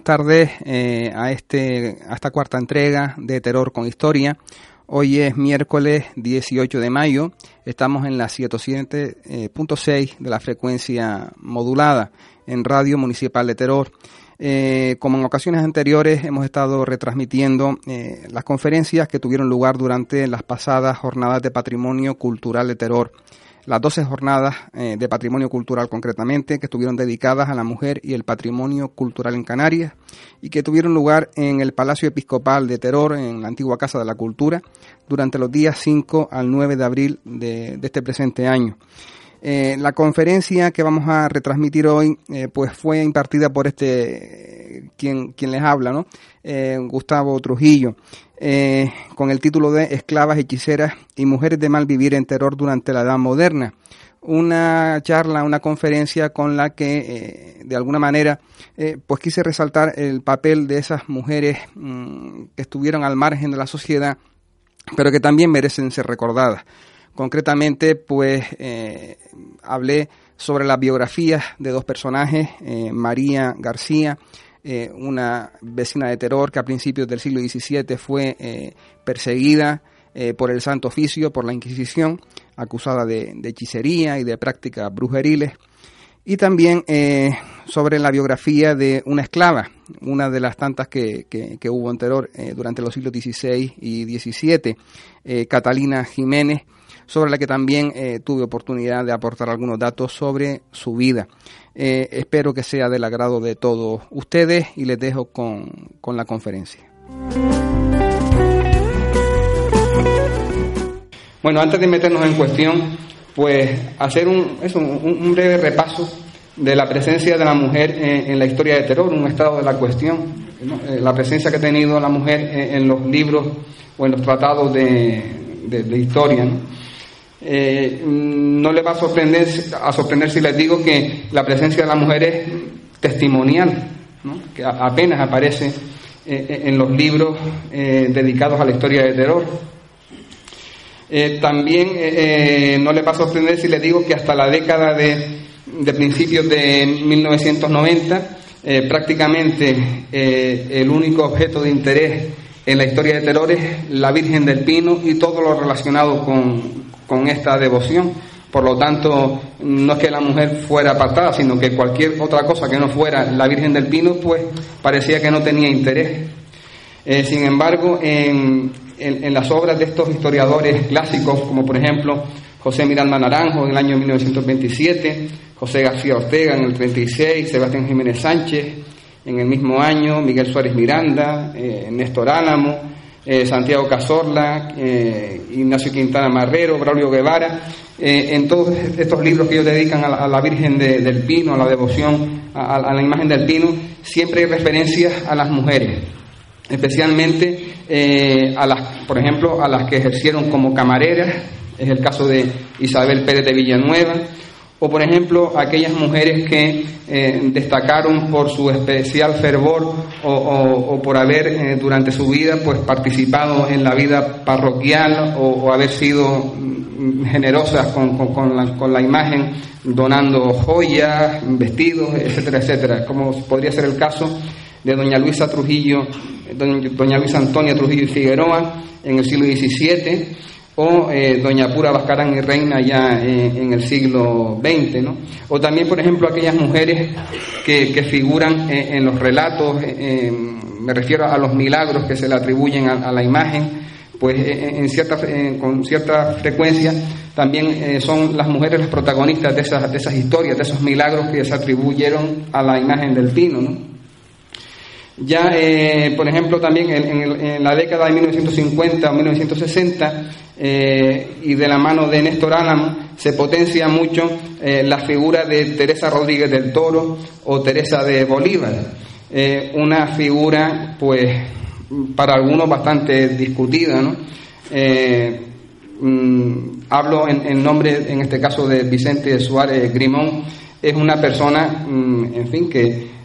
Buenas tardes eh, a, este, a esta cuarta entrega de Terror con Historia. Hoy es miércoles 18 de mayo. Estamos en la 107.6 de la frecuencia modulada en Radio Municipal de Terror. Eh, como en ocasiones anteriores, hemos estado retransmitiendo eh, las conferencias que tuvieron lugar durante las pasadas jornadas de patrimonio cultural de Terror las 12 jornadas eh, de patrimonio cultural concretamente, que estuvieron dedicadas a la mujer y el patrimonio cultural en Canarias y que tuvieron lugar en el Palacio Episcopal de Teror, en la antigua Casa de la Cultura, durante los días 5 al 9 de abril de, este presente año. Eh, la conferencia que vamos a retransmitir hoy, eh, pues fue impartida por este quien, quien les habla, ¿no? Gustavo Trujillo. Eh, con el título de Esclavas, Hechiceras y Mujeres de Mal Vivir en Terror durante la Edad Moderna. Una charla, una conferencia con la que eh, de alguna manera eh, pues quise resaltar el papel de esas mujeres mm, que estuvieron al margen de la sociedad, pero que también merecen ser recordadas. Concretamente, pues hablé sobre las biografías de dos personajes, María García eh, una vecina de terror que a principios del siglo XVII fue eh, perseguida eh, por el Santo Oficio, por la Inquisición, acusada de, hechicería y de prácticas brujeriles. Y también sobre la biografía de una esclava, una de las tantas que, que hubo en terror durante los siglos XVI y XVII, Catalina Jiménez, sobre la que también tuve oportunidad de aportar algunos datos sobre su vida. Eh, espero que sea del agrado de todos ustedes y les dejo con, la conferencia. Bueno, antes de meternos en cuestión, pues hacer un, un, breve repaso de la presencia de la mujer en, la historia de terror, un estado de la cuestión, eh, la presencia que ha tenido la mujer en, los libros o en los tratados de, de historia. ¿no? Eh, no le va a sorprender, a sorprender si les digo que la presencia de la mujer es testimonial, que apenas aparece eh, eh, en los libros dedicados a la historia de terror. también no le va a sorprender si les digo que hasta la década de, de principios de 1990, prácticamente el único objeto de interés en la historia de terror es la Virgen del Pino y todo lo relacionado con, con esta devoción. Por lo tanto, no es que la mujer fuera apartada, sino que cualquier otra cosa que no fuera la Virgen del Pino, pues parecía que no tenía interés. Eh, sin embargo, en, en, las obras de estos historiadores clásicos, como por ejemplo José Miranda Naranjo en el año 1927, José García Ortega en el 36, Sebastián Jiménez Sánchez en el mismo año, Miguel Suárez Miranda, eh, Néstor Álamo, eh, Santiago Cazorla, eh, Ignacio Quintana Marrero, Braulio Guevara, eh, en todos estos libros que ellos dedican a la, Virgen del Pino, a la devoción a, la imagen del Pino, siempre hay referencias a las mujeres, especialmente a las, por ejemplo, a las que ejercieron como camareras, es el caso de Isabel Pérez de Villanueva, o por ejemplo aquellas mujeres que eh, destacaron por su especial fervor o, por haber eh, durante su vida pues participado en la vida parroquial o, haber sido mm, generosas con, con, la, imagen donando joyas, vestidos, etcétera, etcétera, como podría ser el caso de doña Luisa Trujillo, doña Luisa Antonia Trujillo y Figueroa en el siglo XVII, o eh, Doña Pura Bascarán y Reina ya en el siglo XX, ¿no? O también, por ejemplo, aquellas mujeres que, figuran en, los relatos, me refiero a los milagros que se le atribuyen a, la imagen, pues en con cierta frecuencia también son las mujeres las protagonistas de esas, de esas historias, de esos milagros que se atribuyeron a la imagen del pino. ¿no? Ya, eh, por ejemplo, también en, la década de 1950 o 1960, eh, y de la mano de Néstor Álamo, se potencia mucho eh, la figura de Teresa Rodríguez del Toro o Teresa de Bolívar. una figura, pues, para algunos bastante discutida. Mm, hablo en, nombre, en este caso, de Vicente Suárez Grimón, es una persona, mm, en fin, que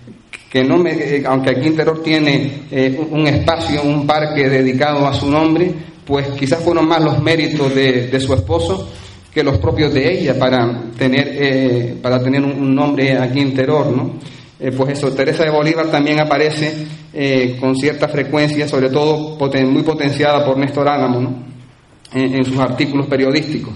que no me, eh, aunque aquí Interior tiene eh, un espacio, un parque dedicado a su nombre, pues quizás fueron más los méritos de, su esposo que los propios de ella para tener, eh, para tener un, nombre aquí en Terror, ¿no? pues eso, Teresa de Bolívar también aparece con cierta frecuencia, sobre todo muy potenciada por Néstor Álamo, ¿no? en, sus artículos periodísticos.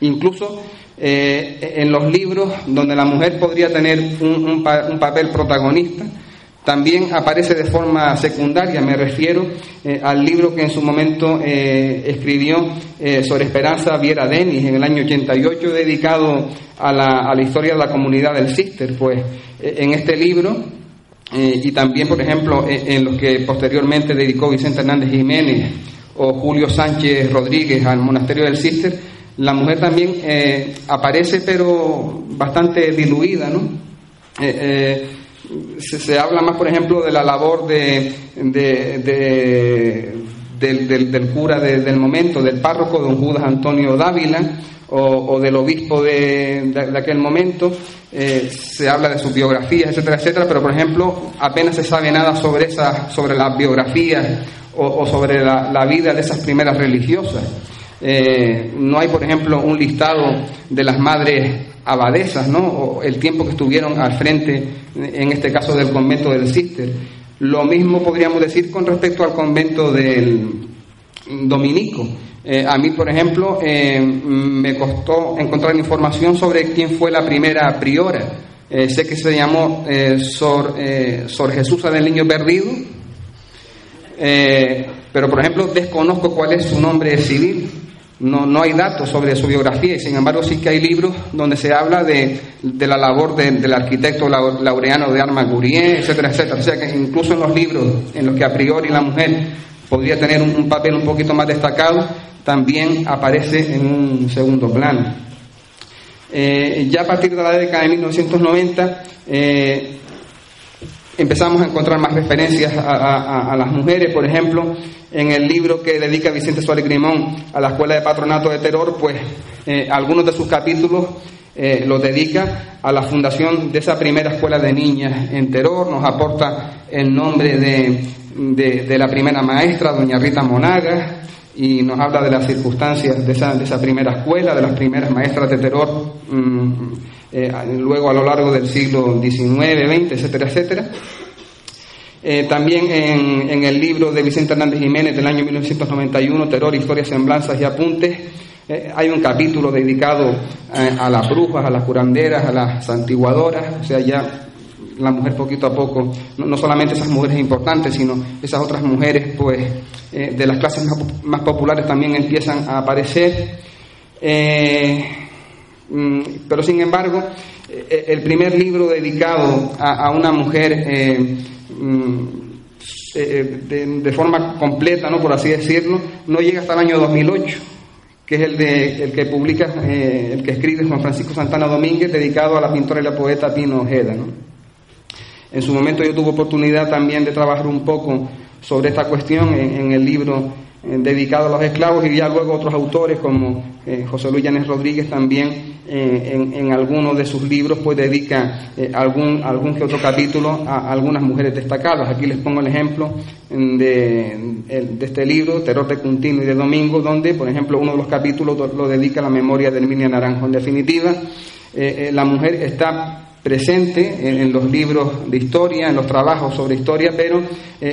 incluso eh, en los libros donde la mujer podría tener un, papel protagonista, también aparece de forma secundaria, me refiero eh, al libro que en su momento eh, escribió sobre Esperanza Viera Denis en el año 88, dedicado a la, a la historia de la comunidad del Sister. Pues en este libro, y también, por ejemplo, en los que posteriormente dedicó Vicente Hernández Jiménez o Julio Sánchez Rodríguez al monasterio del Sister, la mujer también eh, aparece, pero bastante diluida, ¿no? Eh, eh, se, habla más, por ejemplo, de la labor de, del, cura del momento, del párroco, don Judas Antonio Dávila, o, del obispo de, aquel momento. se habla de sus biografías, etcétera, etcétera, pero, por ejemplo, apenas se sabe nada sobre, esa, sobre las biografías o, sobre la vida de esas primeras religiosas. Eh, no hay, por ejemplo, un listado de las madres abadesas, ¿no? O el tiempo que estuvieron al frente, en este caso del convento del Cister. Lo mismo podríamos decir con respecto al convento del dominico. Eh, a mí, por ejemplo, eh, me costó encontrar información sobre quién fue la primera priora. sé que se llamó Sor, Sor Jesús del Niño Perdido, pero, por ejemplo, desconozco cuál es su nombre civil. No, no hay datos sobre su biografía y sin embargo sí que hay libros donde se habla de, la labor del arquitecto laureano de Arma Gurien, etcétera, etcétera. O sea que incluso en los libros en los que a priori la mujer podría tener un, papel un poquito más destacado, también aparece en un segundo plano. Eh, ya a partir de la década de 1990 eh, empezamos a encontrar más referencias a, las mujeres, por ejemplo, en el libro que dedica Vicente Suárez Grimón a la Escuela de Patronato de Terror, pues eh, algunos de sus capítulos eh, los dedica a la fundación de esa primera escuela de niñas en Terror, nos aporta el nombre de, la primera maestra, doña Rita Monaga, y nos habla de las circunstancias de esa, de esa primera escuela, de las primeras maestras de terror, mm, eh, luego a lo largo del siglo XIX, XX, etcétera, etcétera. Eh, también en, el libro de Vicente Hernández Jiménez del año 1991, Terror, Historias, Semblanzas y Apuntes, eh, hay un capítulo dedicado eh, a las brujas, a las curanderas, a las santiguadoras, o sea, ya la mujer poquito a poco, no, solamente esas mujeres importantes, sino esas otras mujeres, pues, de las clases más, populares también empiezan a aparecer. Pero sin embargo, el primer libro dedicado a, una mujer Mm, eh, de, forma completa, ¿no? por así decirlo, no llega hasta el año 2008, que es el, de, el que publica, eh, el que escribe Juan Francisco Santana Domínguez, dedicado a la pintora y la poeta Pino Ojeda. ¿no? En su momento yo tuve oportunidad también de trabajar un poco sobre esta cuestión en el libro eh, dedicado a los esclavos y ya luego otros autores como eh, José Luis Llanes Rodríguez también eh, en, algunos de sus libros pues dedica algún, algún que otro capítulo a, algunas mujeres destacadas. Aquí les pongo el ejemplo de, de, este libro, Terror de Cuntino y de Domingo, donde por ejemplo uno de los capítulos lo dedica a la memoria de Emilia Naranjo. En definitiva, la mujer está presente en, los libros de historia, en los trabajos sobre historia, pero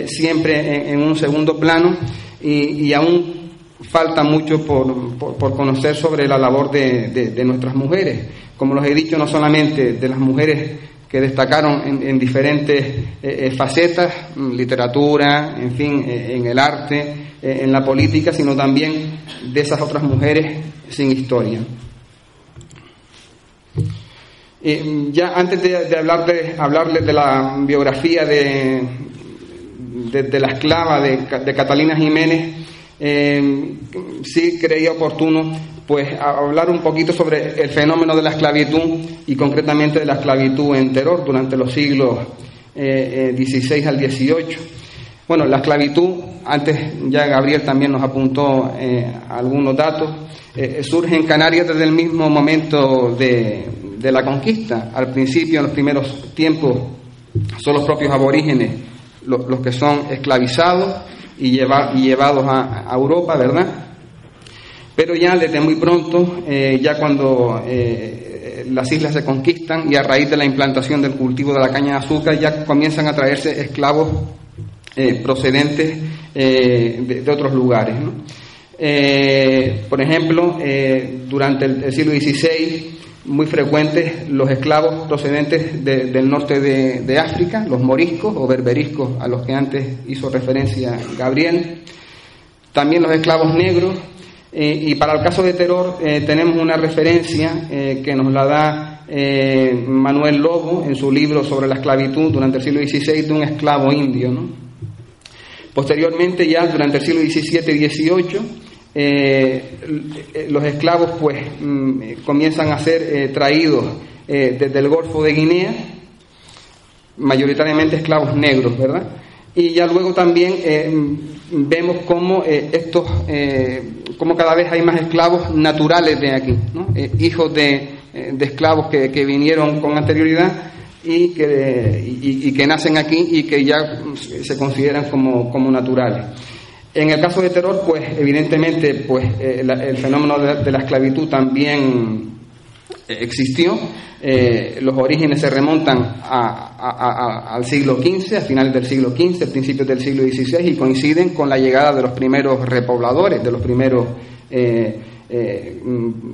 siempre en, un segundo plano y, aún falta mucho por, por, conocer sobre la labor de, de, nuestras mujeres. Como los he dicho, no solamente de las mujeres que destacaron en, diferentes eh, eh, facetas, mm, literatura, en fin, eh, en el arte, en la política, sino también de esas otras mujeres sin historia. ya antes de, de, hablarles de la biografía de, de, la esclava de, Catalina Jiménez, sí creía oportuno pues hablar un poquito sobre el fenómeno de la esclavitud y concretamente de la esclavitud en Terror durante los siglos eh, XVI al XVIII. Bueno, la esclavitud, antes ya Gabriel también nos apuntó eh, algunos datos, eh, surge en Canarias desde el mismo momento de, la conquista. Al principio, en los primeros tiempos, son los propios aborígenes los, que son esclavizados y, llevados a Europa, ¿verdad? Pero ya desde muy pronto, eh, ya cuando eh, las islas se conquistan y a raíz de la implantación del cultivo de la caña de azúcar, ya comienzan a traerse esclavos eh, procedentes de, otros lugares. Por ejemplo, durante el, siglo XVI, muy frecuentes los esclavos procedentes del norte de, África, los moriscos o berberiscos a los que antes hizo referencia Gabriel. También los esclavos negros eh, y para el caso de terror eh, tenemos una referencia eh, que nos la da Manuel Lobo en su libro sobre la esclavitud durante el siglo XVI de un esclavo indio. Posteriormente, ya durante el siglo XVII y XVIII, los esclavos pues mm, comienzan a ser traídos desde el Golfo de Guinea, mayoritariamente esclavos negros, ¿verdad? Y ya luego también vemos cómo estos como cada vez hay más esclavos naturales de aquí, eh, hijos de, eh, esclavos que, vinieron con anterioridad y que, y, que, nacen aquí y que ya se consideran como, naturales. En el caso de terror, pues evidentemente pues, eh, el fenómeno de, la esclavitud también existió. los orígenes se remontan al siglo XV, a finales del siglo XV, principios del siglo XVI, y coinciden con la llegada de los primeros repobladores, de los primeros eh, eh,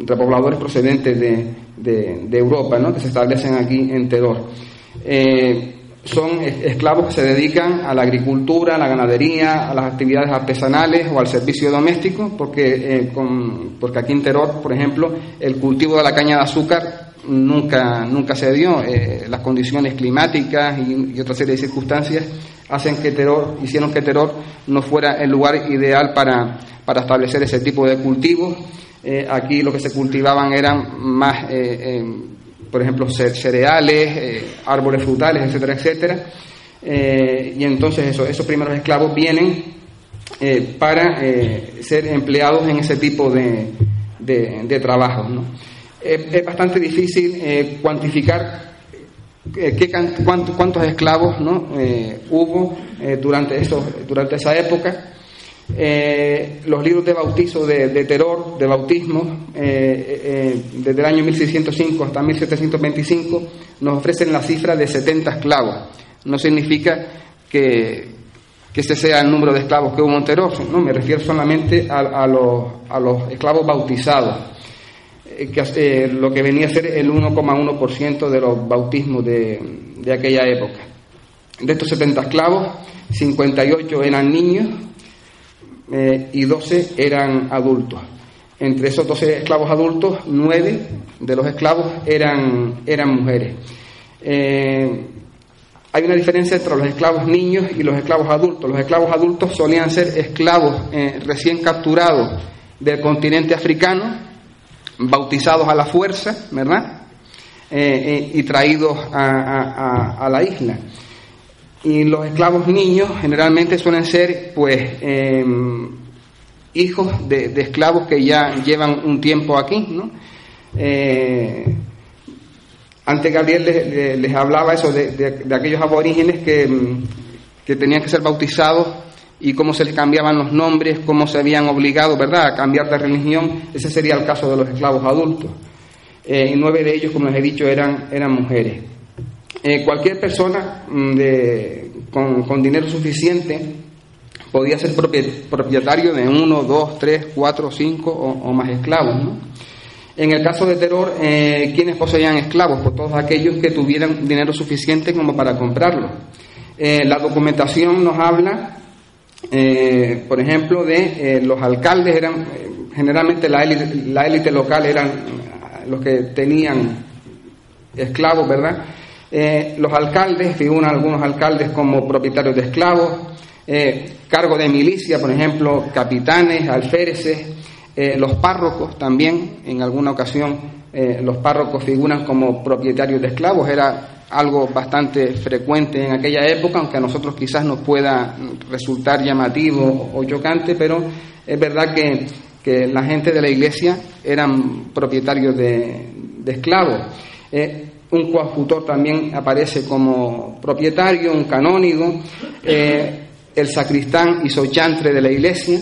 repobladores procedentes de, Europa, ¿no? que se establecen aquí en Tedor. Eh, son esclavos que se dedican a la agricultura, a la ganadería, a las actividades artesanales o al servicio doméstico, porque, porque aquí en Teror, por ejemplo, el cultivo de la caña de azúcar nunca, nunca se dio. las condiciones climáticas y, otra serie de circunstancias hacen que Teror, hicieron que Teror no fuera el lugar ideal para, para establecer ese tipo de cultivos. Eh, aquí lo que se cultivaban eran más, eh, eh, por ejemplo, cereales, árboles frutales, etcétera, etcétera. y entonces eso, esos primeros esclavos vienen para ser empleados en ese tipo de, de, trabajos. es bastante difícil cuantificar qué, cuántos, esclavos ¿no? hubo durante, durante esa época. Eh, los libros de bautizo de, terror, de bautismo, eh, eh, desde el año 1605 hasta 1725, nos ofrecen la cifra de 70 esclavos. No significa que, este sea el número de esclavos que hubo en terror, no, me refiero solamente a, los, a los, esclavos bautizados, que, lo que venía a ser el 1,1% de los bautismos de, de aquella época. De estos 70 esclavos, 58 eran niños, eh, y 12 eran adultos. Entre esos 12 esclavos adultos, 9 de los esclavos eran, eran mujeres. Eh, hay una diferencia entre los esclavos niños y los esclavos adultos. Los esclavos adultos solían ser esclavos eh, recién capturados del continente africano, bautizados a la fuerza, ¿verdad? y traídos a la isla. Y los esclavos niños generalmente suelen ser, pues, em, hijos de, esclavos que ya llevan un tiempo aquí, ¿no? Eh, antes Gabriel les, hablaba eso de, aquellos aborígenes que, que, tenían que ser bautizados y cómo se les cambiaban los nombres, cómo se habían obligado, ¿verdad?, a cambiar de religión. Ese sería el caso de los esclavos adultos. Eh, nueve de ellos, como les he dicho, eran, eran mujeres. Eh, cualquier persona mm, con, dinero suficiente podía ser propietario de uno, dos, tres, cuatro, cinco o, más esclavos. En el caso de terror, eh, ¿quiénes poseían esclavos? Pues todos aquellos que tuvieran dinero suficiente como para comprarlo. Eh, la documentación nos habla, por ejemplo, de los alcaldes, eran generalmente la élite, la élite local eran los que tenían esclavos, ¿verdad? Los alcaldes, figuran algunos alcaldes como propietarios de esclavos, cargo de milicia, por ejemplo, capitanes, alféreces, eh, los párrocos también, en alguna ocasión, eh, los párrocos figuran como propietarios de esclavos. Era algo bastante frecuente en aquella época, aunque a nosotros quizás nos pueda resultar llamativo o chocante, pero es verdad que, que la gente de la iglesia eran propietarios de, esclavos. Eh, un coadjutor también aparece como propietario, un canónigo, el sacristán y sochantre de la iglesia,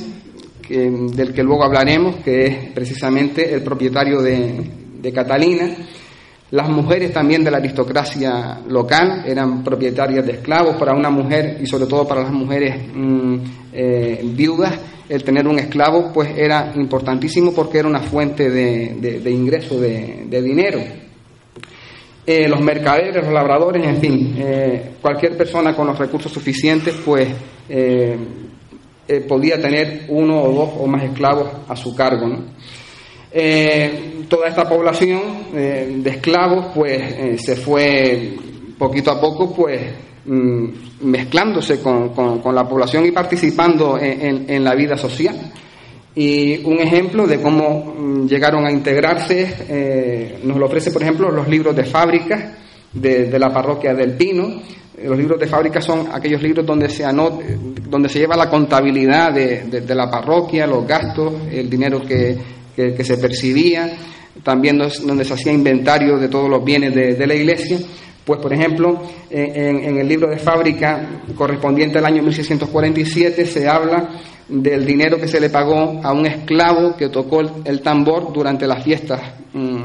del que luego hablaremos, que es precisamente el propietario de, Catalina. Las mujeres también de la aristocracia local eran propietarias de esclavos. Para una mujer, y sobre todo para las mujeres mm, eh, viudas, el tener un esclavo pues era importantísimo porque era una fuente de, ingreso de, dinero. Eh, los mercaderes, los labradores, en fin, eh, cualquier persona con los recursos suficientes pues eh, podía tener uno o dos o más esclavos a su cargo. Toda esta población de esclavos pues se fue poquito a poco pues mm, mezclándose con, la población y participando en, la vida social. Y un ejemplo de cómo mm, llegaron a integrarse nos lo ofrece, por ejemplo, los libros de fábricas de, de la parroquia del Pino, los libros de fábrica son aquellos libros donde se, donde se lleva la contabilidad de, la parroquia, los gastos, el dinero que, se percibía, también donde se hacía inventario de todos los bienes de, la iglesia. Pues, por ejemplo, en, el libro de fábrica correspondiente al año 1647 se habla del dinero que se le pagó a un esclavo que tocó el, tambor durante las fiestas mm,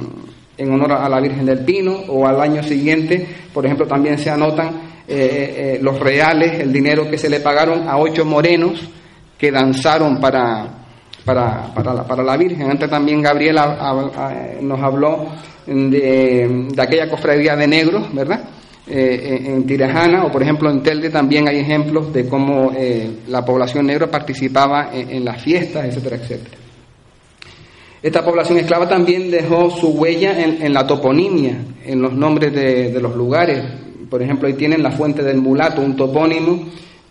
en honor a la Virgen del Pino, o al año siguiente, por ejemplo, también se anotan eh, eh, eh, los reales, el dinero que se le pagaron a ocho morenos que danzaron para, para, para, la, Virgen. Antes también Gabriela nos habló de, aquella cofradía de negros, ¿verdad? en Tirajana o por ejemplo en Telde también hay ejemplos de cómo la población negra participaba en, las fiestas, etcétera, etcétera. Esta población esclava también dejó su huella en, la toponimia, en los nombres de, de los lugares. Por ejemplo, ahí tienen la fuente del mulato, un topónimo,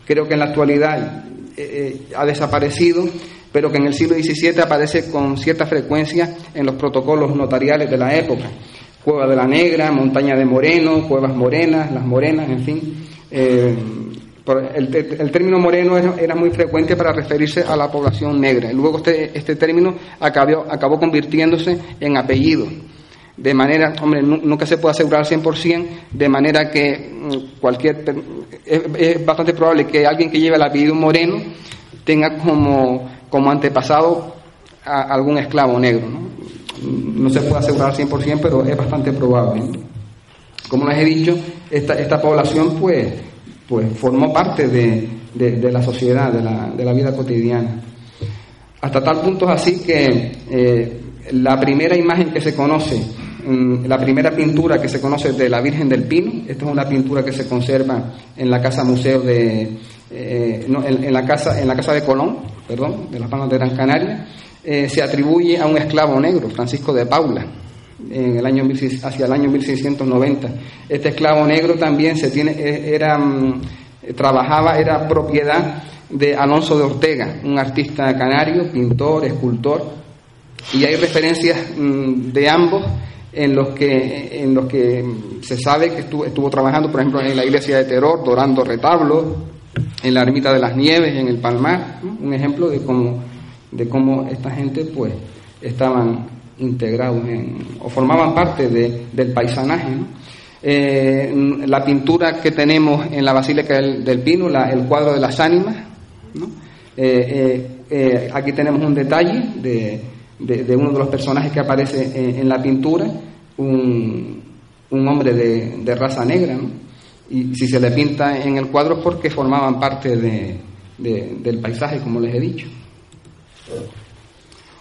creo que en la actualidad eh, eh, ha desaparecido, pero que en el siglo XVII aparece con cierta frecuencia en los protocolos notariales de la época. Cueva de la Negra, Montaña de Moreno, Cuevas Morenas, Las Morenas, en fin. Eh, el, término moreno era, muy frecuente para referirse a la población negra. Luego este, este término acabó, acabó convirtiéndose en apellido de manera, hombre, nunca se puede asegurar al 100%, de manera que mm, cualquier, es, bastante probable que alguien que lleve el apellido moreno tenga como, como antepasado a algún esclavo negro. ¿no? se puede asegurar al 100%, pero es bastante probable. Como les he dicho, esta, esta población pues, pues formó parte de, de, la sociedad, de la, de la, vida cotidiana. Hasta tal punto es así que eh, la primera imagen que se conoce la primera pintura que se conoce de la Virgen del Pino. Esta es una pintura que se conserva en la casa museo de eh, en, la casa en la casa de Colón, perdón, de las Palmas de Gran Canaria. Eh, se atribuye a un esclavo negro, Francisco de Paula, en el año hacia el año 1690. Este esclavo negro también se tiene eh, era mm, trabajaba era propiedad de Alonso de Ortega, un artista canario, pintor, escultor, y hay referencias mm, de ambos en los que, en los que se sabe que estuvo, estuvo trabajando, por ejemplo, en la iglesia de Terror, dorando retablos, en la ermita de las Nieves, en el Palmar, un ejemplo de cómo, de cómo esta gente pues estaban integrados en, o formaban parte del paisanaje. Eh, la pintura que tenemos en la Basílica del, Pino, el cuadro de las ánimas, eh, eh, aquí tenemos un detalle de de, uno de los personajes que aparece en, la pintura, un, un hombre de, raza negra, y si se le pinta en el cuadro porque formaban parte de, del paisaje, como les he dicho.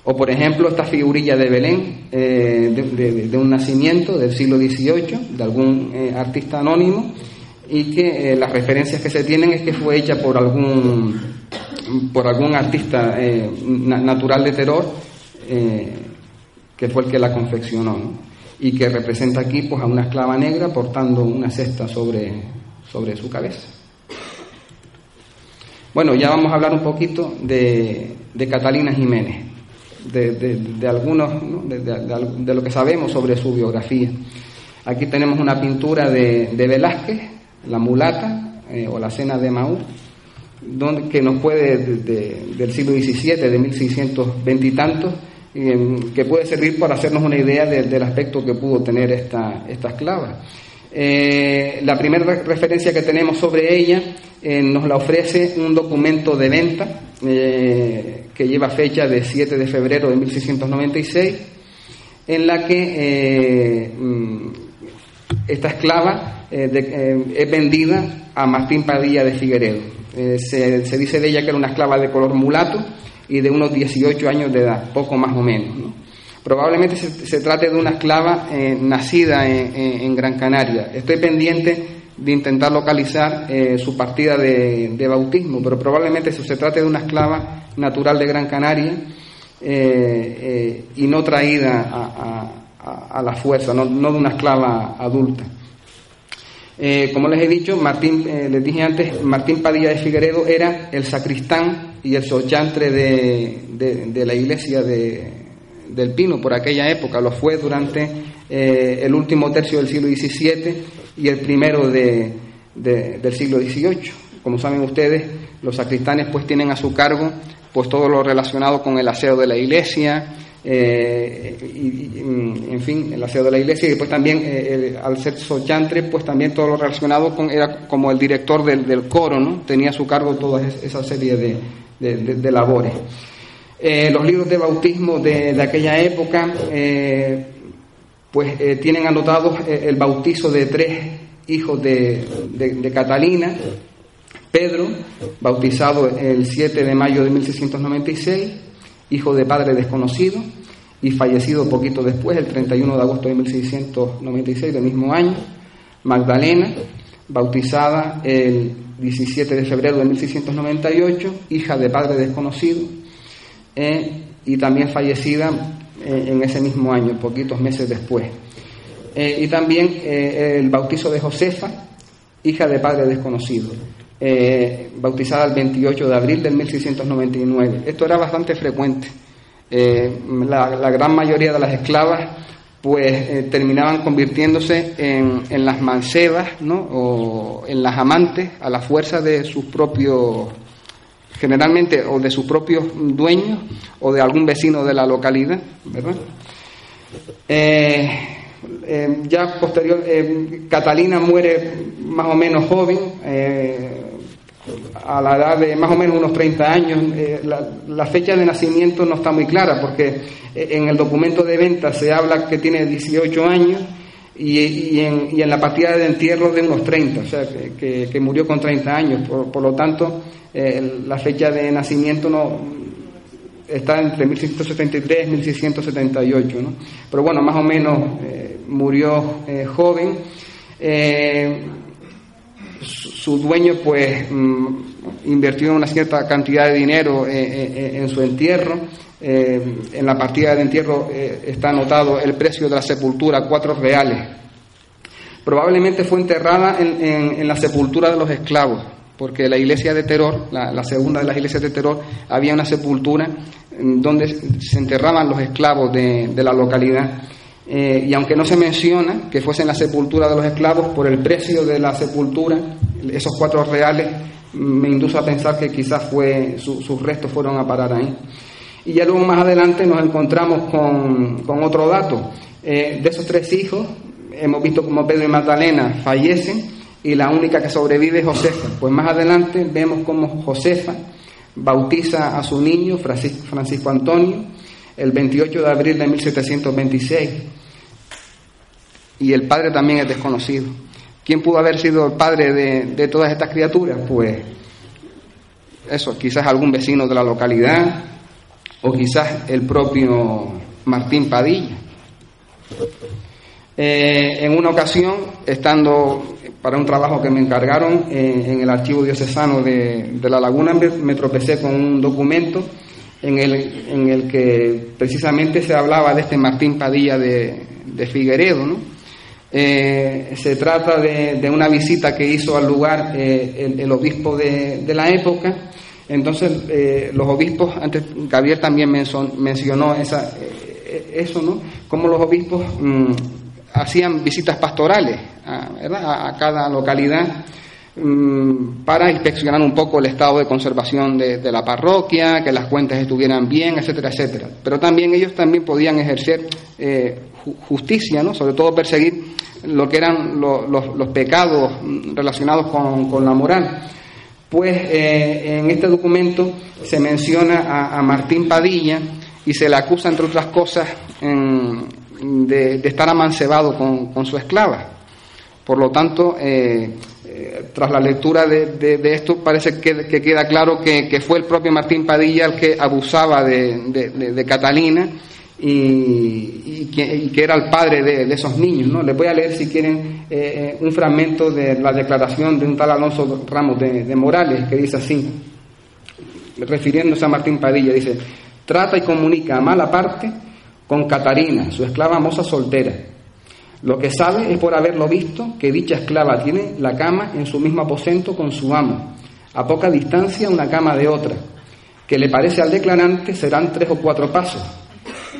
O por ejemplo esta figurilla de Belén, de, de, un nacimiento del siglo XVIII, de algún artista anónimo, y que las referencias que se tienen es que fue hecha por algún, por algún artista natural de terror que fue el que la confeccionó, y que representa aquí pues, a una esclava negra portando una cesta sobre, sobre su cabeza. Bueno, ya vamos a hablar un poquito de, de Catalina Jiménez, de, de, algunos, de, lo que sabemos sobre su biografía. Aquí tenemos una pintura de, Velázquez, La mulata eh, o la cena de Maú, que nos puede del siglo XVII, de 1620 y tantos, que puede servir para hacernos una idea del aspecto que pudo tener esta, esta esclava. Eh, la primera referencia que tenemos sobre ella eh, nos la ofrece un documento de venta eh, que lleva fecha de 7 de febrero de 1696, en la que mm, esta esclava es vendida a Martín Padilla de Figueredo. Se, se dice de ella que era una esclava de color mulato, y de unos 18 años de edad, poco más o menos. Probablemente se, trate de una esclava eh, nacida en, Gran Canaria. Estoy pendiente de intentar localizar eh, su partida de, bautismo, pero probablemente se trate de una esclava natural de Gran Canaria eh, y no traída a, la fuerza, no, de una esclava adulta. como les he dicho, Martín, les dije antes, Martín Padilla de Figueredo era el sacristán y el sochantre de, la iglesia del Pino por aquella época, lo fue durante eh, el último tercio del siglo XVII y el primero del siglo XVIII. Como saben ustedes, los sacristanes pues tienen a su cargo pues todo lo relacionado con el aseo de la iglesia, eh, y, en fin, el aseo de la iglesia y después también eh, al ser sochantre, pues también todo lo relacionado con, era como el director del, del coro, ¿no? Tenía a su cargo toda esa serie de, de, labores. Eh, los libros de bautismo de, aquella época eh, pues eh, tienen anotados el bautizo de tres hijos de, Catalina, Pedro, bautizado el 7 de mayo de 1696, hijo de padre desconocido y fallecido poquito después, el 31 de agosto de 1696 del mismo año, Magdalena, bautizada el 17 de febrero de 1698, hija de padre desconocido, eh, y también fallecida eh, en ese mismo año, poquitos meses después. Eh, y también el bautizo de Josefa, hija de padre desconocido, bautizada el 28 de abril de 1699. Esto era bastante frecuente. la gran mayoría de las esclavas pues eh, terminaban convirtiéndose en, en, las mancebas, ¿no? O en las amantes a la fuerza de sus propios, generalmente o de sus propios dueños o de algún vecino de la localidad, ¿verdad? Eh, eh, ya posterior, Catalina muere más o menos joven, a la edad de más o menos unos 30 años. Eh, la, fecha de nacimiento no está muy clara porque eh, en el documento de venta se habla que tiene 18 años y, en, la partida de entierro de unos 30, o sea, que, murió con 30 años. Por, lo tanto, eh, la fecha de nacimiento no está entre 1673 y 1678. ¿no? Pero bueno, más o menos murió joven su dueño pues mm, invirtió una cierta cantidad de dinero eh, eh, eh, en su entierro. en la partida de entierro está anotado el precio de la sepultura, cuatro reales. Probablemente fue enterrada en, la sepultura de los esclavos, porque la iglesia de Teror, la, segunda de las iglesias de Teror, había una sepultura donde se enterraban los esclavos de la localidad. Y aunque no se menciona que fuese en la sepultura de los esclavos, por el precio de la sepultura esos cuatro reales me induce a pensar que quizás sus restos fueron a parar ahí. Y ya luego más adelante nos encontramos con, con otro dato. Eh, de esos tres hijos, hemos visto como Pedro y Magdalena fallecen y la única que sobrevive es Josefa. Pues más adelante vemos como Josefa bautiza a su niño, Francisco Antonio, el 28 de abril de 1726. Y el padre también es desconocido. ¿Quién pudo haber sido el padre de, todas estas criaturas? Pues eso, quizás algún vecino de la localidad o quizás el propio Martín Padilla. Eh, en una ocasión, estando para un trabajo que me encargaron eh, en el archivo diocesano de, La Laguna, me, tropecé con un documento en el, en el que precisamente se hablaba de este Martín Padilla de, Figueredo. Eh, se trata de, una visita que hizo al lugar el, obispo de, la época. Entonces, los obispos, antes Gabriel también mencionó esa, eso, ¿no? Como los obispos mm, hacían visitas pastorales a, cada localidad para inspeccionar un poco el estado de conservación de, la parroquia, que las cuentas estuvieran bien, etcétera, etcétera. Pero también ellos también podían ejercer eh, justicia, ¿no? sobre todo perseguir lo que eran los, pecados relacionados con, la moral. Pues eh, en este documento se menciona a, Martín Padilla y se le acusa, entre otras cosas, de, estar amancebado con su esclava. Por lo tanto, eh, tras la lectura de, esto, parece que, queda claro que, fue el propio Martín Padilla el que abusaba de, Catalina y, que, era el padre de, esos niños. ¿no? Les voy a leer, si quieren, eh, un fragmento de la declaración de un tal Alonso Ramos de Morales, que dice así, refiriéndose a Martín Padilla, dice, trata y comunica a mala parte con Catarina, su esclava moza soltera lo que sabe es por haberlo visto que dicha esclava tiene la cama en su mismo aposento con su amo, a poca distancia una cama de otra, que le parece al declarante serán tres o cuatro pasos,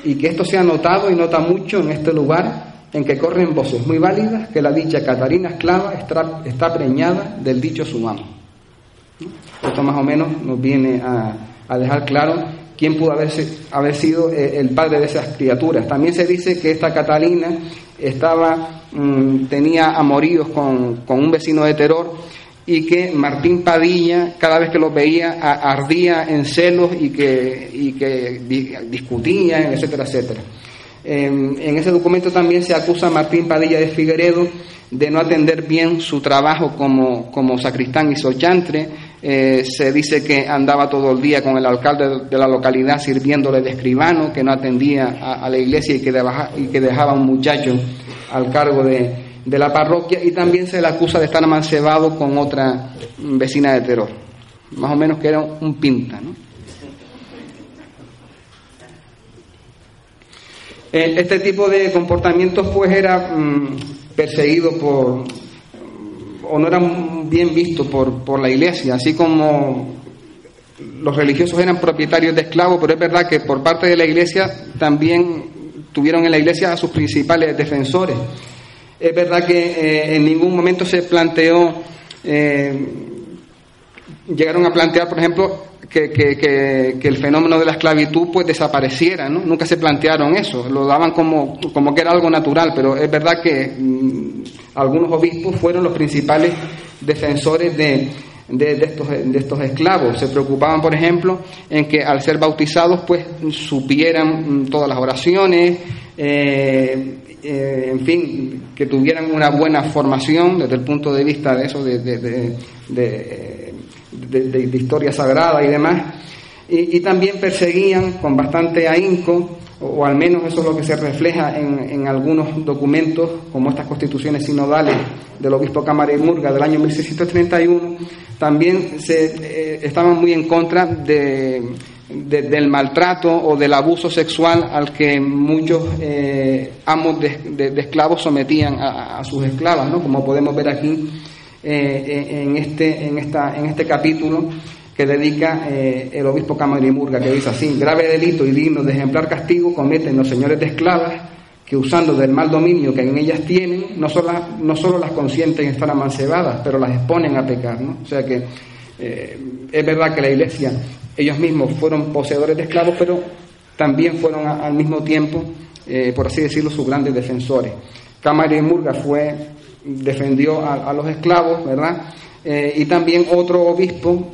y que esto se ha notado y nota mucho en este lugar en que corren voces muy válidas que la dicha Catarina esclava está, preñada del dicho su amo. Esto más o menos nos viene a, a dejar claro quién pudo haber sido eh, el padre de esas criaturas. También se dice que esta Catalina estaba, mm, tenía amoríos con, un vecino de Terror y que Martín Padilla, cada vez que los veía, ardía en celos y que, y que discutían, etcétera, etcétera. en ese documento también se acusa a Martín Padilla de Figueredo de no atender bien su trabajo como, sacristán y solchantre, eh, se dice que andaba todo el día con el alcalde de la localidad sirviéndole de escribano, que no atendía a, la iglesia y que, y que, dejaba un muchacho al cargo de, la parroquia y también se le acusa de estar amancebado con otra vecina de terror, más o menos que era un pinta. Eh, este tipo de comportamientos pues era mm, perseguido por, o no eran bien vistos por, por la iglesia, así como los religiosos eran propietarios de esclavos, pero es verdad que por parte de la iglesia también tuvieron en la iglesia a sus principales defensores. Es verdad que eh, en ningún momento se planteó, eh, llegaron a plantear, por ejemplo, que, que, el fenómeno de la esclavitud pues desapareciera, ¿no? Nunca se plantearon eso, lo daban como, como que era algo natural, pero es verdad que mm, algunos obispos fueron los principales defensores de, de, estos, de, estos, esclavos. Se preocupaban, por ejemplo, en que al ser bautizados, pues supieran mm, todas las oraciones, eh, eh, en fin, que tuvieran una buena formación desde el punto de vista de eso, de, de historia sagrada y demás. Y, también perseguían con bastante ahínco o, al menos eso es lo que se refleja en, algunos documentos, como estas constituciones sinodales del obispo Cámara Murga del año 1631, también se, eh, estaban muy en contra de, del maltrato o del abuso sexual al que muchos eh, amos de, esclavos sometían a, sus esclavas, ¿no? como podemos ver aquí eh, en, este, en, esta, en este capítulo que dedica eh, el obispo Camarimurga, que dice así, grave delito y digno de ejemplar castigo cometen los señores de esclavas que usando del mal dominio que en ellas tienen, no solo, no solo las consienten estar amancebadas, pero las exponen a pecar. ¿no? O sea que eh, es verdad que la iglesia, ellos mismos fueron poseedores de esclavos, pero también fueron al mismo tiempo, eh, por así decirlo, sus grandes defensores. Cámara Murga fue, defendió a, los esclavos, ¿verdad? y también otro obispo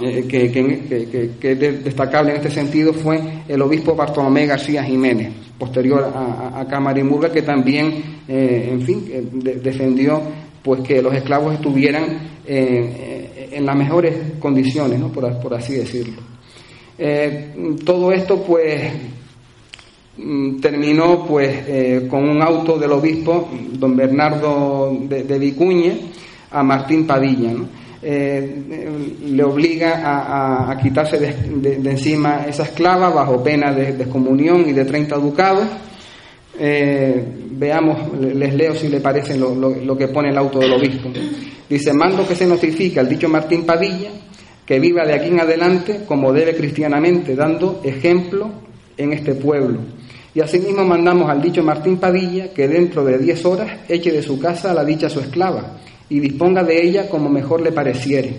eh, que, es destacable en este sentido fue el obispo Bartolomé García Jiménez, posterior a, a Camarimurga, que también, eh, en fin, eh, defendió pues que los esclavos estuvieran en las mejores condiciones, ¿no? por, así decirlo. todo esto pues terminó pues con un auto del obispo don Bernardo de, Vicuña a Martín Padilla le obliga a, quitarse de, encima esa esclava bajo pena de descomunión y de 30 ducados eh, veamos, les leo si le parece lo, que pone el auto del obispo. Dice, mando que se notifique al dicho Martín Padilla que viva de aquí en adelante como debe cristianamente, dando ejemplo en este pueblo. Y asimismo mandamos al dicho Martín Padilla que dentro de diez horas eche de su casa a la dicha su esclava y disponga de ella como mejor le pareciere.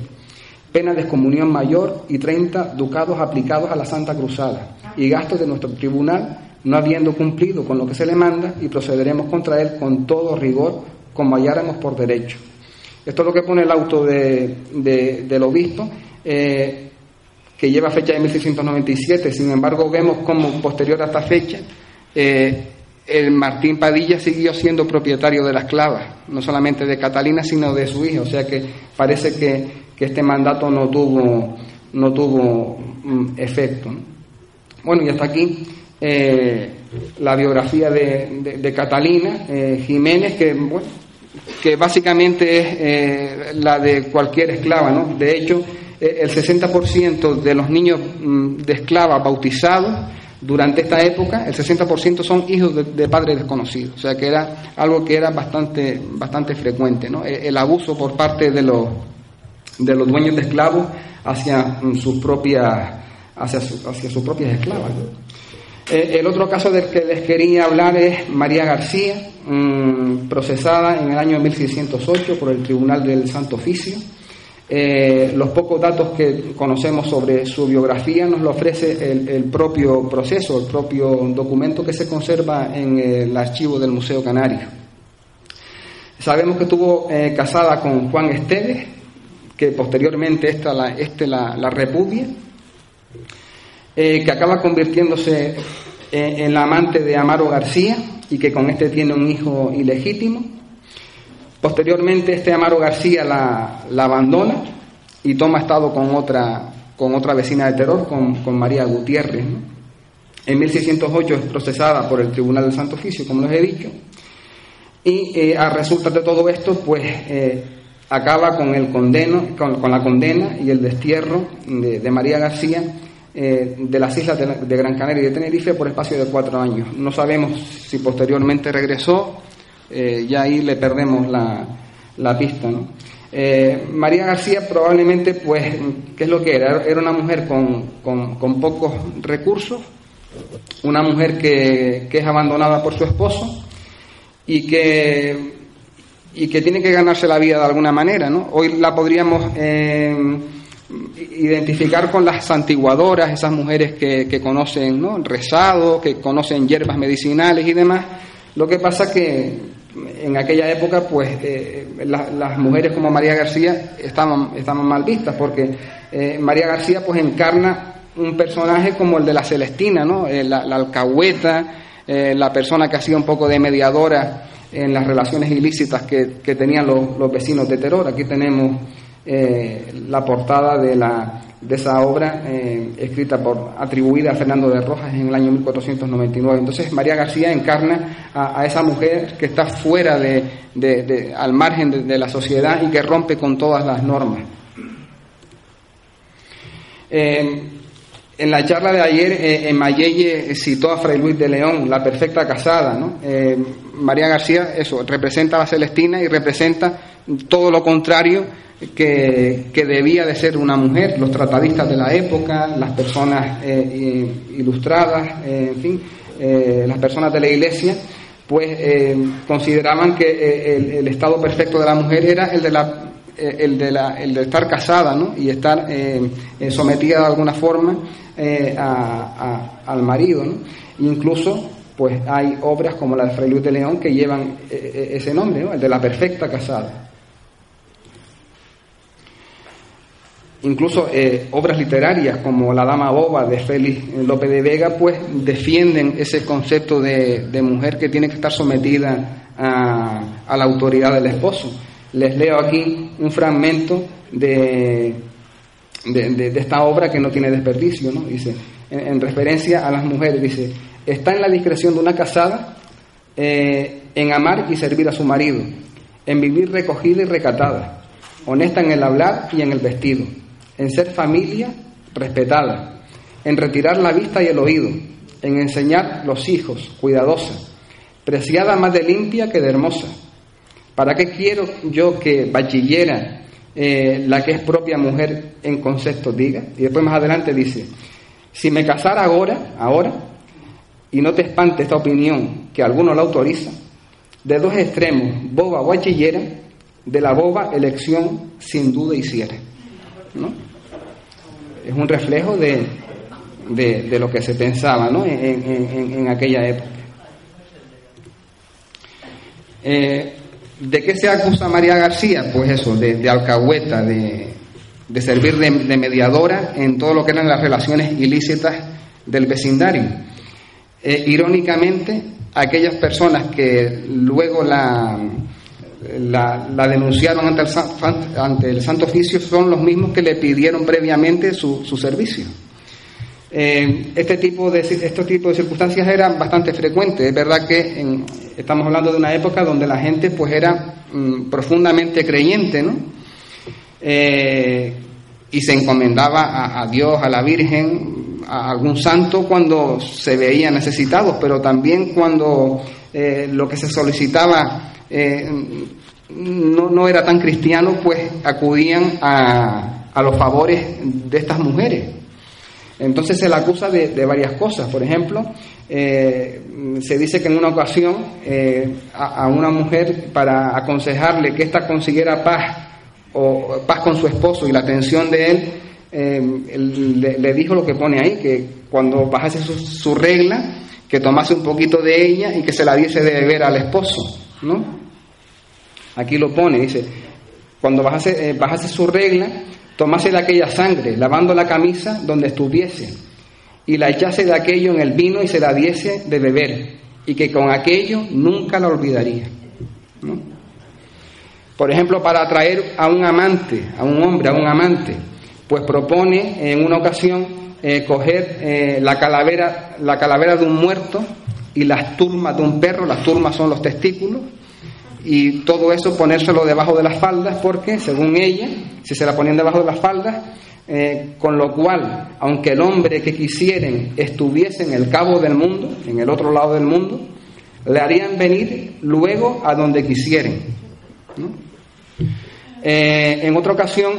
Pena de excomunión mayor y treinta ducados aplicados a la Santa Cruzada y gastos de nuestro tribunal no habiendo cumplido con lo que se le manda, y procederemos contra él con todo rigor, como halláramos por derecho. Esto es lo que pone el auto de, del obispo, eh, que lleva fecha de 1697. Sin embargo, vemos como posterior a esta fecha, eh, el Martín Padilla siguió siendo propietario de la esclava, no solamente de Catalina, sino de su hija. O sea que parece que, este mandato no tuvo, no tuvo mm, efecto. Bueno, y hasta aquí eh, la biografía de, Catalina eh, Jiménez, que, que básicamente es eh, la de cualquier esclava. ¿no? De hecho, el 60% de los niños mm, de esclavas bautizados durante esta época, el 60% son hijos de, padres desconocidos. O sea que era algo que era bastante, bastante frecuente. ¿no? El, abuso por parte de los, de los dueños de esclavos hacia mm, sus propias, hacia, hacia sus propias esclavas. Eh, el otro caso del que les quería hablar es María García, mm, procesada en el año 1608 por el Tribunal del Santo Oficio. Eh, los pocos datos que conocemos sobre su biografía nos lo ofrece el, propio proceso, el propio documento que se conserva en el archivo del Museo Canario. Sabemos que estuvo eh, casada con Juan Esteves, que posteriormente esta la, este la, la repudia eh, que acaba convirtiéndose en, la amante de Amaro García y que con este tiene un hijo ilegítimo. Posteriormente este Amaro García la, abandona y toma estado con otra, con otra vecina de terror, con, María Gutiérrez. En 1608 es procesada por el Tribunal del Santo Oficio, como les he dicho, y eh, a resultas de todo esto, pues eh, acaba con, el condeno, con, la condena y el destierro de María García eh, de las islas de, Gran Canaria y de Tenerife por espacio de cuatro años. No sabemos si posteriormente regresó, eh, ya ahí le perdemos la, pista. Eh, María García probablemente, pues, ¿qué es lo que era? Era una mujer con, pocos recursos, una mujer que, que, es abandonada por su esposo y que, y que tiene que ganarse la vida de alguna manera. ¿no? Hoy la podríamos identificar con las santiguadoras, esas mujeres que, conocen ¿no? rezado, que conocen hierbas medicinales y demás. Lo que pasa que en aquella época, pues eh, las mujeres como María García estaban, estaban mal vistas, porque eh, María García pues encarna un personaje como el de la Celestina, ¿no? Eh, la, alcahueta, la persona que hacía un poco de mediadora en las relaciones ilícitas que, tenían los, los vecinos de Terror. Aquí tenemos la portada de, la, de esa obra eh, escrita por, atribuida a Fernando de Rojas en el año 1499. Entonces María García encarna a, esa mujer que está fuera de, al margen de, la sociedad y que rompe con todas las normas. Eh, en la charla de ayer, eh, Mayelle citó a Fray Luis de León, la perfecta casada. ¿no? María García, eso, representa a la Celestina y representa todo lo contrario que, debía de ser una mujer, los tratadistas de la época, las personas eh, ilustradas, eh, en fin, eh, las personas de la iglesia, pues consideraban que el, estado perfecto de la mujer era el de la el de, la, el de estar casada ¿no? y estar sometida de alguna forma al marido. ¿no? Incluso pues hay obras como la de Fray Luis de León que llevan ese nombre, ¿no? el de la perfecta casada. Incluso eh, obras literarias como La Dama Boba de Félix López de Vega, pues defienden ese concepto de, mujer que tiene que estar sometida a, la autoridad del esposo. Les leo aquí un fragmento de, de, esta obra que no tiene desperdicio, ¿no? Dice, en, referencia a las mujeres, dice, está en la discreción de una casada eh, en amar y servir a su marido, en vivir recogida y recatada, honesta en el hablar y en el vestido, en ser familia respetada, en retirar la vista y el oído, en enseñar los hijos, cuidadosa, preciada más de limpia que de hermosa. ¿Para qué quiero yo que bachillera eh, la que es propia mujer en concepto diga? Y después más adelante dice, si me casara ahora, ahora, y no te espante esta opinión que alguno la autoriza, de dos extremos, boba o bachillera, de la boba elección sin duda hiciera. ¿no? Es un reflejo de, de, lo que se pensaba ¿no? en, aquella época. Eh, ¿De qué se acusa María García? Pues eso, de, alcahueta, de, servir de, mediadora en todo lo que eran las relaciones ilícitas del vecindario. Eh, irónicamente, aquellas personas que luego la, la, denunciaron ante el, ante el, Santo Oficio son los mismos que le pidieron previamente su, su servicio. Eh, este, tipo de, este tipo de circunstancias eran bastante frecuentes. Es verdad que estamos hablando de una época donde la gente pues era mm, profundamente creyente, ¿no? Eh, y se encomendaba a, Dios, a la Virgen, a algún santo cuando se veía necesitados, pero también cuando eh, lo que se solicitaba no, no, era tan cristiano, pues acudían a, a los favores de estas mujeres. Entonces se le acusa de, varias cosas. Por ejemplo, eh, se dice que en una ocasión eh, a, una mujer, para aconsejarle que ésta consiguiera paz o paz con su esposo y la atención de él, eh, le, dijo lo que pone ahí, que cuando bajase su, regla, que tomase un poquito de ella y que se la diese de beber al esposo. ¿no? Aquí lo pone, dice, cuando bajase, bajase su regla, tomase de aquella sangre, lavando la camisa donde estuviese, y la echase de aquello en el vino y se la diese de beber, y que con aquello nunca la olvidaría. Por ejemplo, para atraer a un amante, a un hombre, a un amante, pues propone en una ocasión eh, coger eh, la, calavera, la calavera de un muerto y las turmas de un perro, las turmas son los testículos, y todo eso ponérselo debajo de las faldas porque, según ella, si se la ponían debajo de las faldas, eh, con lo cual, aunque el hombre que quisieren estuviese en el cabo del mundo, en el otro lado del mundo, le harían venir luego a donde quisieren. Eh, en otra ocasión,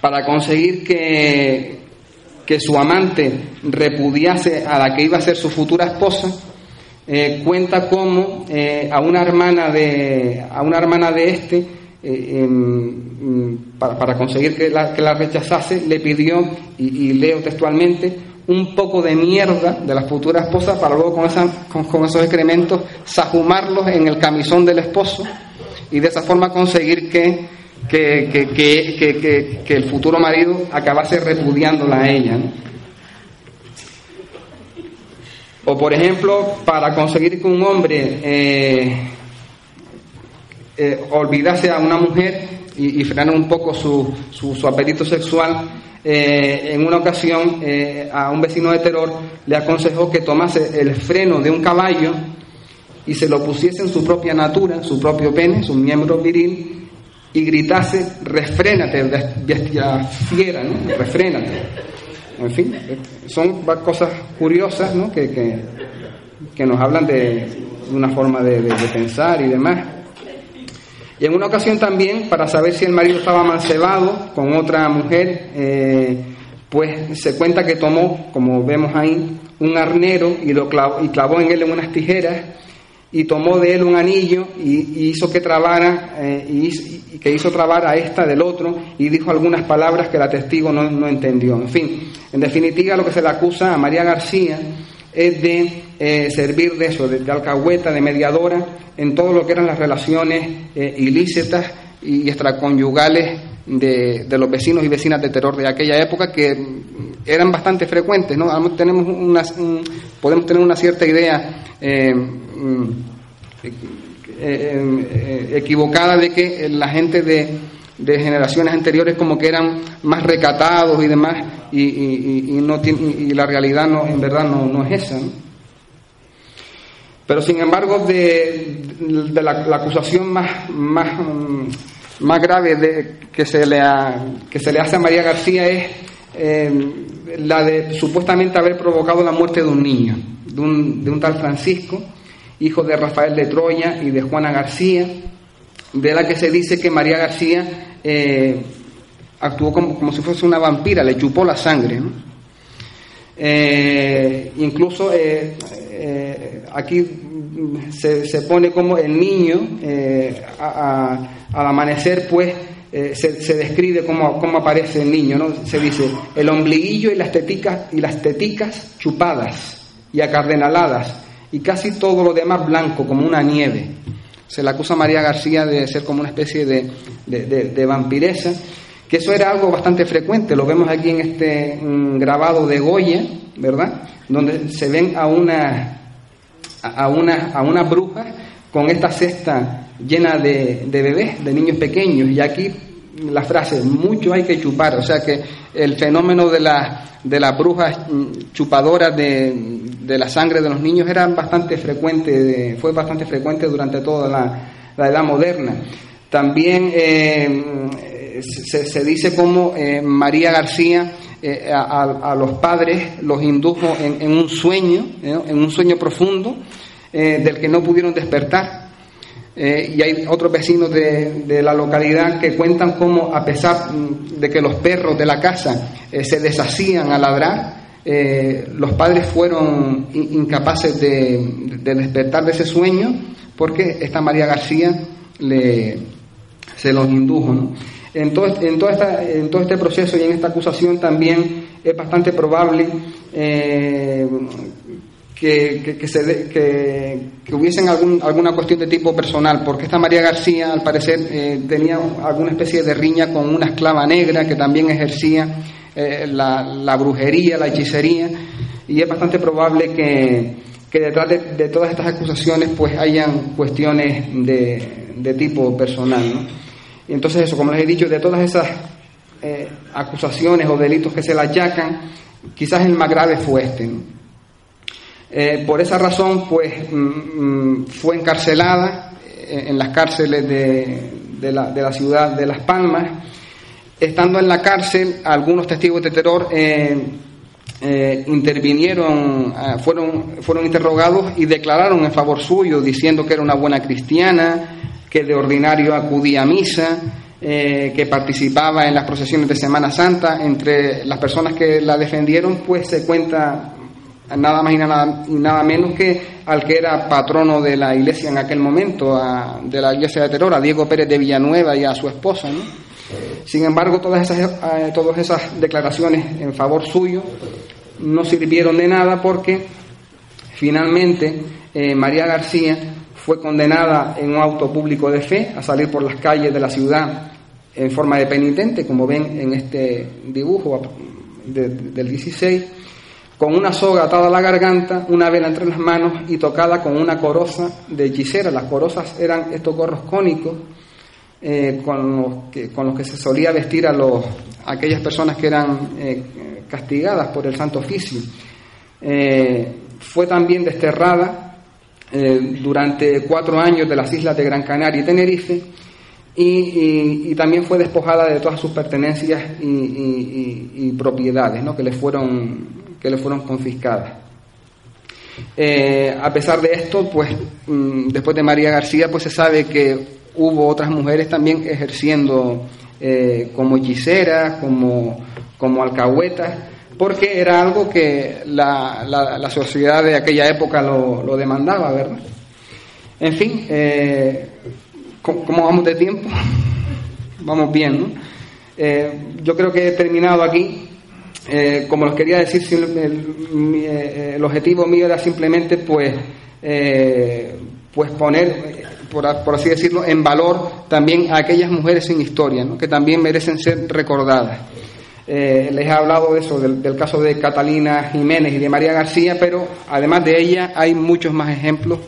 para conseguir que, que su amante repudiase a la que iba a ser su futura esposa, eh, cuenta cómo eh, a una hermana de a una hermana de este eh, para, conseguir que la, que la, rechazase le pidió y, leo textualmente un poco de mierda de la futura esposa para luego con, esa, con, esos excrementos sajumarlos en el camisón del esposo y de esa forma conseguir que, que, que el futuro marido acabase repudiándola a ella. O por ejemplo, para conseguir que un hombre eh, eh, olvidase a una mujer y, y un poco su, apetito sexual, eh, en una ocasión a un vecino de terror le aconsejó que tomase el freno de un caballo y se lo pusiese en su propia natura, su propio pene, su miembro viril, y gritase, refrénate, bestia fiera, ¿no? refrénate. En fin, son cosas curiosas ¿no? que, que, nos hablan de, una forma de, pensar y demás. Y en una ocasión también, para saber si el marido estaba mancebado con otra mujer, eh, pues se cuenta que tomó, como vemos ahí, un arnero y lo clavó, y clavó en él en unas tijeras y tomó de él un anillo y, hizo que trabara eh, y, que hizo trabar a esta del otro y dijo algunas palabras que la testigo no, entendió. En fin, en definitiva lo que se le acusa a María García es de eh, servir de eso, de, alcahueta, de mediadora en todo lo que eran las relaciones eh, ilícitas y extraconyugales de, los vecinos y vecinas de terror de aquella época que eran bastante frecuentes, ¿no? Tenemos una, podemos tener una cierta idea equivocada de que la gente de, de generaciones anteriores como que eran más recatados y demás, y, no y la realidad no, en verdad no, no es esa. Pero sin embargo, de, la, acusación más, más, más grave de, que, se le que se le hace a María García es eh, la de supuestamente haber provocado la muerte de un niño, de un, de un tal Francisco, hijo de Rafael de Troya y de Juana García, de la que se dice que María García eh, actuó como, como, si fuese una vampira, le chupó la sangre. Eh, incluso aquí se, pone como el niño, eh, al amanecer, pues eh, se, describe cómo, cómo, aparece el niño, ¿no? Se dice el ombliguillo y las teticas, y las teticas chupadas y acardenaladas, y casi todo lo demás blanco, como una nieve. Se le acusa a María García de ser como una especie de, de, vampiresa, que eso era algo bastante frecuente, lo vemos aquí en este grabado de Goya, ¿verdad? Donde se ven a una a una, a una bruja con esta cesta llena de, de bebés, de niños pequeños. Y aquí la frase, mucho hay que chupar, o sea que el fenómeno de, la, de las brujas chupadoras de, de, la sangre de los niños era bastante frecuente, fue bastante frecuente durante toda la, edad moderna. También eh, se, dice como eh, María García eh, a, los padres los indujo en, un sueño, en un sueño profundo eh, del que no pudieron despertar. Eh, y hay otros vecinos de, la localidad que cuentan cómo, a pesar mm, de que los perros de la casa se deshacían a ladrar, los padres fueron incapaces de, despertar de ese sueño porque esta María García le, se los indujo. En todo, en, en todo este proceso y en esta acusación también es bastante probable eh, que, que, se que, hubiesen algún, alguna cuestión de tipo personal, porque esta María García, al parecer, eh, tenía alguna especie de riña con una esclava negra que también ejercía eh, la, brujería, la hechicería, y es bastante probable que, detrás de, todas estas acusaciones pues hayan cuestiones de, de tipo personal. ¿no? Y entonces eso, como les he dicho, de todas esas eh, acusaciones o delitos que se le achacan, quizás el más grave fue este. Eh, por esa razón, pues mm, mm, fue encarcelada eh, en las cárceles de, la, ciudad de Las Palmas. Estando en la cárcel, algunos testigos de terror intervinieron, fueron, fueron interrogados y declararon en favor suyo, diciendo que era una buena cristiana, que de ordinario acudía a misa, eh, que participaba en las procesiones de Semana Santa. Entre las personas que la defendieron, pues se cuenta nada más y nada, nada menos que al que era patrono de la iglesia en aquel momento, de la iglesia de Terror, a Diego Pérez de Villanueva y a su esposa. Sin embargo, todas esas, eh, todas esas declaraciones en favor suyo no sirvieron de nada porque finalmente eh, María García fue condenada en un auto público de fe a salir por las calles de la ciudad en forma de penitente, como ven en este dibujo del 16, con una soga atada a la garganta, una vela entre las manos y tocada con una coroza de hechicera. Las corozas eran estos gorros cónicos eh, con, los que, se solía vestir a, los, aquellas personas que eran eh, castigadas por el Santo Oficio. Eh, fue también desterrada durante cuatro años de las islas de Gran Canaria y Tenerife y, también fue despojada de todas sus pertenencias y, propiedades ¿no? que, le fueron, que le fueron confiscadas. Eh, a pesar de esto, pues mm, después de María García, pues se sabe que hubo otras mujeres también ejerciendo eh, como hechiceras, como, como alcahuetas, porque era algo que la, la, sociedad de aquella época lo, demandaba, ¿verdad? En fin, eh, ¿cómo, vamos de tiempo? vamos bien, ¿no? Eh, yo creo que he terminado aquí. Eh, como les quería decir, el, objetivo mío era simplemente, pues, pues poner, por, por, así decirlo, en valor también a aquellas mujeres sin historia, ¿no? que también merecen ser recordadas. Eh, les he hablado de eso, del, caso de Catalina Jiménez y de María García, pero además de ella hay muchos más ejemplos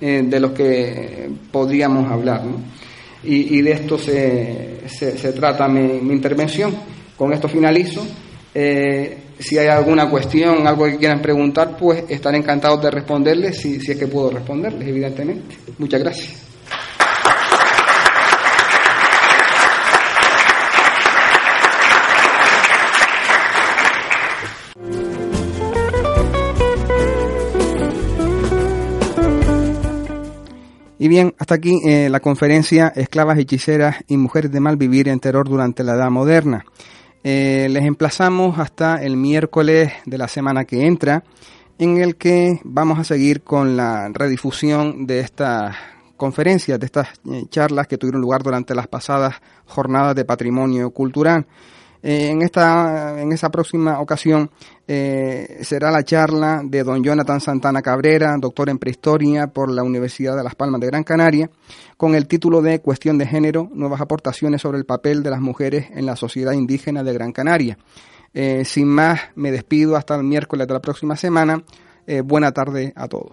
eh, de los que podríamos hablar. Y, de esto se, se, trata mi, intervención. Con esto finalizo. Eh, si hay alguna cuestión, algo que quieran preguntar, pues estaré encantado de responderles, si, si es que puedo responderles, evidentemente. Muchas gracias. Y bien, hasta aquí eh, la conferencia Esclavas, Hechiceras y Mujeres de Mal Vivir en Terror durante la Edad Moderna. Eh, les emplazamos hasta el miércoles de la semana que entra, en el que vamos a seguir con la redifusión de estas conferencias, de estas eh, charlas que tuvieron lugar durante las pasadas jornadas de patrimonio cultural. Eh, en, esta, en esa próxima ocasión eh, será la charla de don Jonathan Santana Cabrera, doctor en prehistoria por la Universidad de Las Palmas de Gran Canaria, con el título de Cuestión de Género, nuevas aportaciones sobre el papel de las mujeres en la sociedad indígena de Gran Canaria. Eh, sin más, me despido hasta el miércoles de la próxima semana. buena tarde a todos.